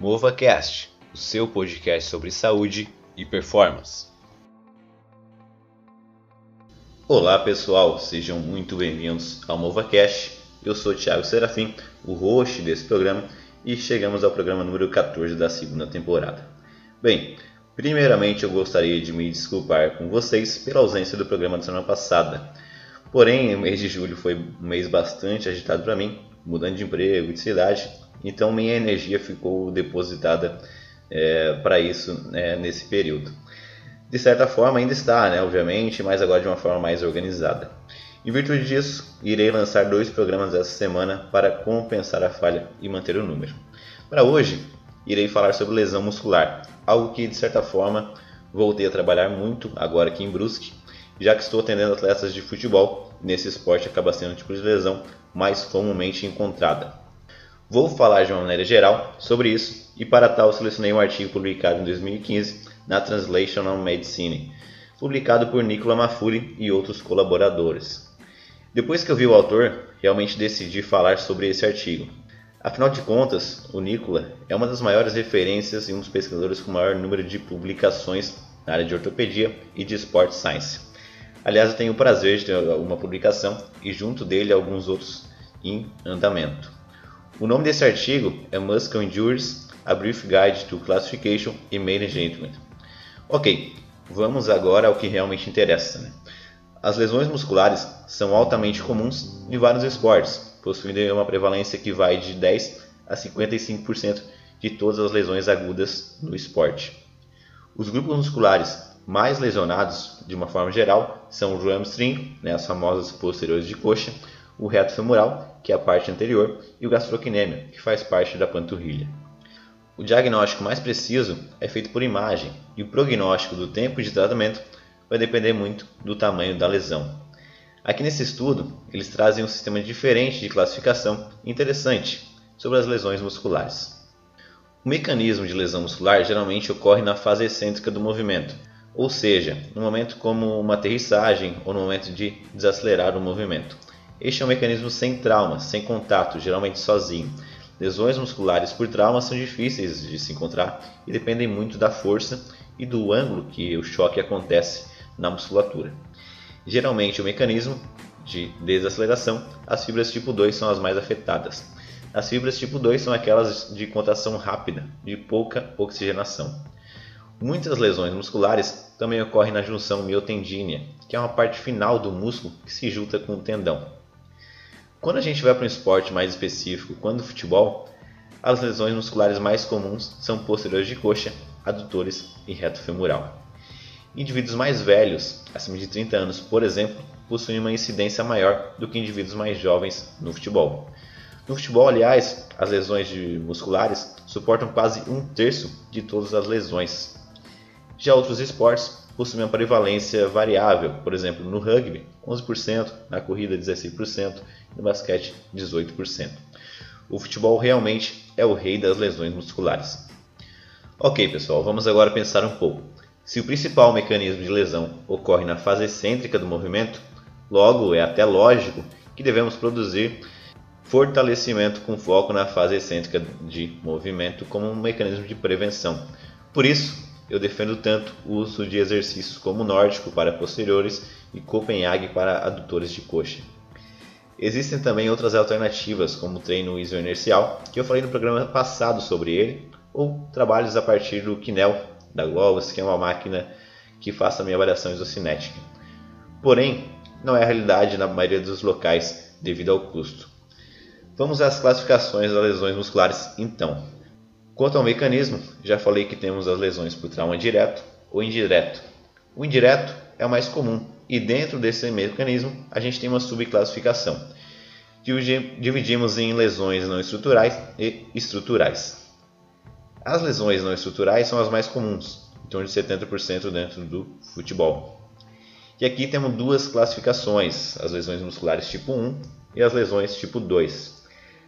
MovaCast, o seu podcast sobre saúde e performance. Olá pessoal, sejam muito bem-vindos ao MovaCast. Eu sou Thiago Serafim, o host desse programa, e chegamos ao programa número 14 da segunda temporada. Bem, primeiramente eu gostaria de me desculpar com vocês pela ausência do programa da semana passada. Porém, o mês de julho foi um mês bastante agitado para mim, mudando de emprego de cidade, então minha energia ficou depositada é, para isso né, nesse período. De certa forma ainda está, né, obviamente, mas agora de uma forma mais organizada. Em virtude disso, irei lançar dois programas essa semana para compensar a falha e manter o número. Para hoje, irei falar sobre lesão muscular, algo que de certa forma voltei a trabalhar muito agora aqui em Brusque, já que estou atendendo atletas de futebol. Nesse esporte acaba sendo o tipo de lesão mais comumente encontrada. Vou falar de uma maneira geral sobre isso e para tal selecionei um artigo publicado em 2015 na Translational Medicine, publicado por Nicola Mafuri e outros colaboradores. Depois que eu vi o autor, realmente decidi falar sobre esse artigo. Afinal de contas, o Nicola é uma das maiores referências e um dos pesquisadores com maior número de publicações na área de ortopedia e de Sport Science. Aliás, eu tenho o prazer de ter uma publicação e junto dele alguns outros em andamento. O nome desse artigo é Muscle Injuries, A Brief Guide to Classification and Management. Ok, vamos agora ao que realmente interessa. Né? As lesões musculares são altamente comuns em vários esportes, possuindo uma prevalência que vai de 10 a 55% de todas as lesões agudas no esporte. Os grupos musculares mais lesionados, de uma forma geral, são o hamstring, né, as famosas posteriores de coxa, o reto femoral, que é a parte anterior, e o gastrocnêmio, que faz parte da panturrilha. O diagnóstico mais preciso é feito por imagem e o prognóstico do tempo de tratamento vai depender muito do tamanho da lesão. Aqui nesse estudo, eles trazem um sistema diferente de classificação interessante sobre as lesões musculares. O mecanismo de lesão muscular geralmente ocorre na fase excêntrica do movimento, ou seja, no momento como uma aterrissagem ou no momento de desacelerar o movimento. Este é um mecanismo sem trauma, sem contato, geralmente sozinho. Lesões musculares por trauma são difíceis de se encontrar e dependem muito da força e do ângulo que o choque acontece na musculatura. Geralmente, o mecanismo de desaceleração, as fibras tipo 2 são as mais afetadas. As fibras tipo 2 são aquelas de contração rápida, de pouca oxigenação. Muitas lesões musculares também ocorrem na junção miotendínea, que é uma parte final do músculo que se junta com o tendão. Quando a gente vai para um esporte mais específico, quando o futebol, as lesões musculares mais comuns são posteriores de coxa, adutores e reto femoral. Indivíduos mais velhos, acima de 30 anos, por exemplo, possuem uma incidência maior do que indivíduos mais jovens no futebol. No futebol, aliás, as lesões musculares suportam quase um terço de todas as lesões. Já outros esportes possuem uma prevalência variável, por exemplo, no rugby, 11%, na corrida, 16%, no basquete, 18%. O futebol realmente é o rei das lesões musculares. Ok, pessoal, vamos agora pensar um pouco. Se o principal mecanismo de lesão ocorre na fase excêntrica do movimento, logo é até lógico que devemos produzir fortalecimento com foco na fase excêntrica de movimento como um mecanismo de prevenção. Por isso, eu defendo tanto o uso de exercícios como nórdico para posteriores e Copenhague para adutores de coxa. Existem também outras alternativas, como o treino isoinercial, que eu falei no programa passado sobre ele, ou trabalhos a partir do Kinel da Globus, que é uma máquina que faça a minha avaliação isocinética. Porém, não é a realidade na maioria dos locais devido ao custo. Vamos às classificações das lesões musculares então. Quanto ao mecanismo, já falei que temos as lesões por trauma direto ou indireto. O indireto é o mais comum e dentro desse mecanismo a gente tem uma subclassificação. Dividimos em lesões não estruturais e estruturais. As lesões não estruturais são as mais comuns, em torno de 70% dentro do futebol. E aqui temos duas classificações, as lesões musculares tipo 1 e as lesões tipo 2.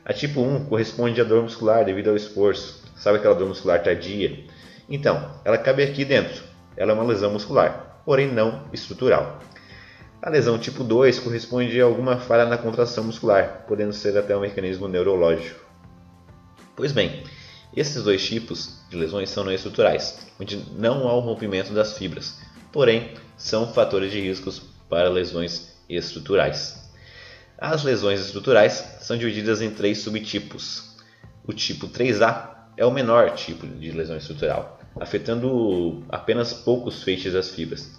A tipo 1 corresponde à dor muscular devido ao esforço, Sabe aquela dor muscular tardia? Então, ela cabe aqui dentro. Ela é uma lesão muscular, porém não estrutural. A lesão tipo 2 corresponde a alguma falha na contração muscular, podendo ser até um mecanismo neurológico. Pois bem, Esses dois tipos de lesões são não estruturais, onde não há o rompimento das fibras, porém são fatores de riscos para lesões estruturais. As lesões estruturais são divididas em três subtipos. O tipo 3A é o menor tipo de lesão estrutural, afetando apenas poucos feixes das fibras.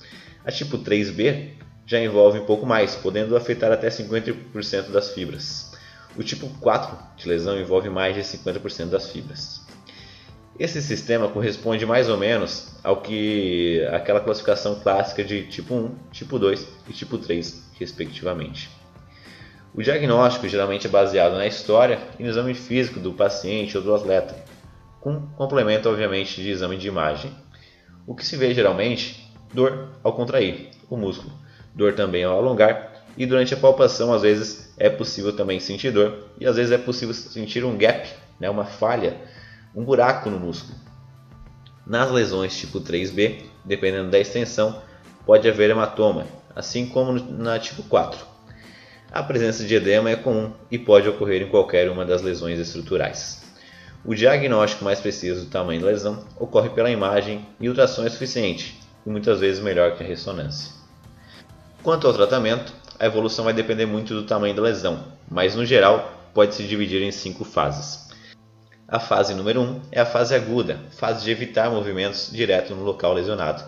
A tipo 3B já envolve um pouco mais, podendo afetar até 50% das fibras. O tipo 4 de lesão envolve mais de 50% das fibras. Esse sistema corresponde mais ou menos ao que aquela classificação clássica de tipo 1, tipo 2 e tipo 3, respectivamente. O diagnóstico geralmente é baseado na história e no exame físico do paciente ou do atleta, com complemento, obviamente, de exame de imagem. O que se vê geralmente? Dor ao contrair o músculo, dor também ao alongar, e durante a palpação, às vezes, é possível também sentir dor, e às vezes é possível sentir um gap, né, uma falha, um buraco no músculo. Nas lesões tipo 3B, dependendo da extensão, pode haver hematoma, assim como na tipo 4. A presença de edema é comum e pode ocorrer em qualquer uma das lesões estruturais. O diagnóstico mais preciso do tamanho da lesão ocorre pela imagem e ultrassom é suficiente, e muitas vezes melhor que a ressonância. Quanto ao tratamento, a evolução vai depender muito do tamanho da lesão, mas no geral pode se dividir em cinco fases. A fase número 1 um é a fase aguda, fase de evitar movimentos direto no local lesionado.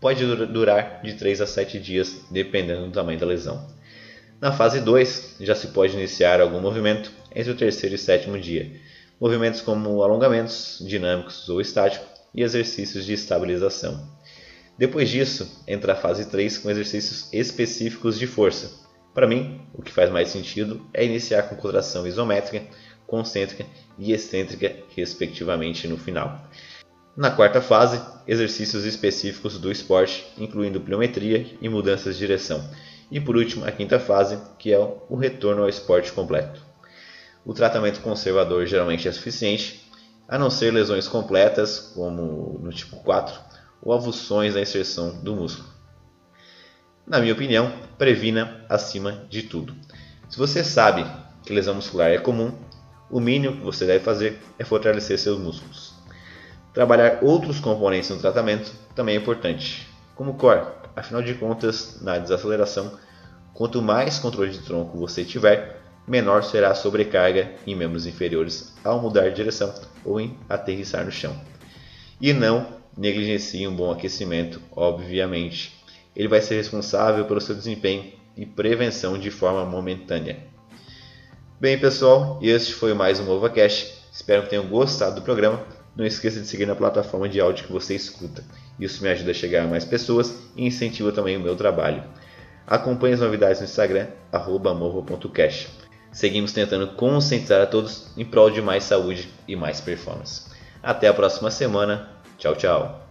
Pode durar de 3 a 7 dias, dependendo do tamanho da lesão. Na fase 2, já se pode iniciar algum movimento entre o terceiro e sétimo dia. Movimentos como alongamentos, dinâmicos ou estáticos e exercícios de estabilização. Depois disso, entra a fase 3 com exercícios específicos de força. Para mim, o que faz mais sentido é iniciar com contração isométrica, concêntrica e excêntrica, respectivamente, no final. Na quarta fase, exercícios específicos do esporte, incluindo pliometria e mudanças de direção e por último, a quinta fase, que é o retorno ao esporte completo. O tratamento conservador geralmente é suficiente, a não ser lesões completas, como no tipo 4, ou avulsões da inserção do músculo. Na minha opinião, previna acima de tudo. Se você sabe que lesão muscular é comum, o mínimo que você deve fazer é fortalecer seus músculos. Trabalhar outros componentes no tratamento também é importante, como core, Afinal de contas, na desaceleração, quanto mais controle de tronco você tiver, menor será a sobrecarga em membros inferiores ao mudar de direção ou em aterrissar no chão. E não negligencie um bom aquecimento, obviamente. Ele vai ser responsável pelo seu desempenho e prevenção de forma momentânea. Bem, pessoal, este foi mais um MovaCast. Espero que tenham gostado do programa. Não esqueça de seguir na plataforma de áudio que você escuta. Isso me ajuda a chegar a mais pessoas e incentiva também o meu trabalho. Acompanhe as novidades no Instagram, morro.cash. Seguimos tentando conscientizar a todos em prol de mais saúde e mais performance. Até a próxima semana. Tchau, tchau.